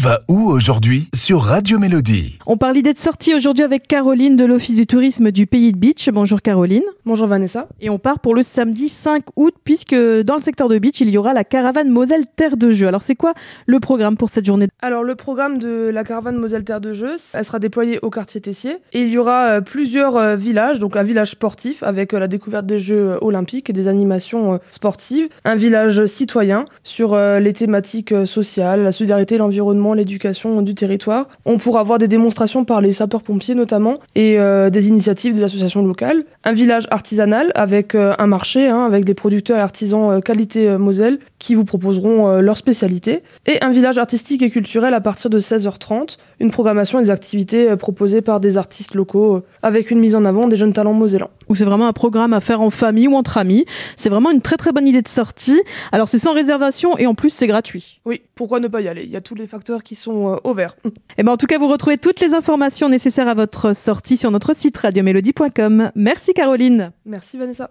va où aujourd'hui sur Radio Mélodie? On parle d'idée de sortie aujourd'hui avec Caroline de l'Office du tourisme du Pays de Beach. Bonjour Caroline. Bonjour Vanessa. Et on part pour le samedi 5 août puisque dans le secteur de Beach, il y aura la caravane Moselle Terre de Jeu. Alors c'est quoi le programme pour cette journée? Alors le programme de la caravane Moselle Terre de Jeu, elle sera déployée au quartier Tessier et il y aura euh, plusieurs euh, villages, donc un village sportif avec euh, la découverte des Jeux olympiques et des animations sportives, un village citoyen sur les thématiques sociales, la solidarité, l'environnement, l'éducation du territoire. On pourra voir des démonstrations par les sapeurs-pompiers notamment et des initiatives des associations locales. Un village artisanal avec un marché, hein, avec des producteurs et artisans qualité Moselle qui vous proposeront leur spécialité. Et un village artistique et culturel à partir de 16h30, une programmation et des activités proposées par des artistes locaux avec une mise en avant des jeunes talents mosellans. C'est vraiment un programme à faire en famille ou entre amis. C'est vraiment une très très bonne idée de sortie. Alors c'est sans réservation et en plus c'est gratuit. Oui, pourquoi ne pas y aller? Il y a tous les facteurs qui sont euh, au vert. Et eh ben en tout cas, vous retrouvez toutes les informations nécessaires à votre sortie sur notre site radiomélodie.com. Merci Caroline. Merci Vanessa.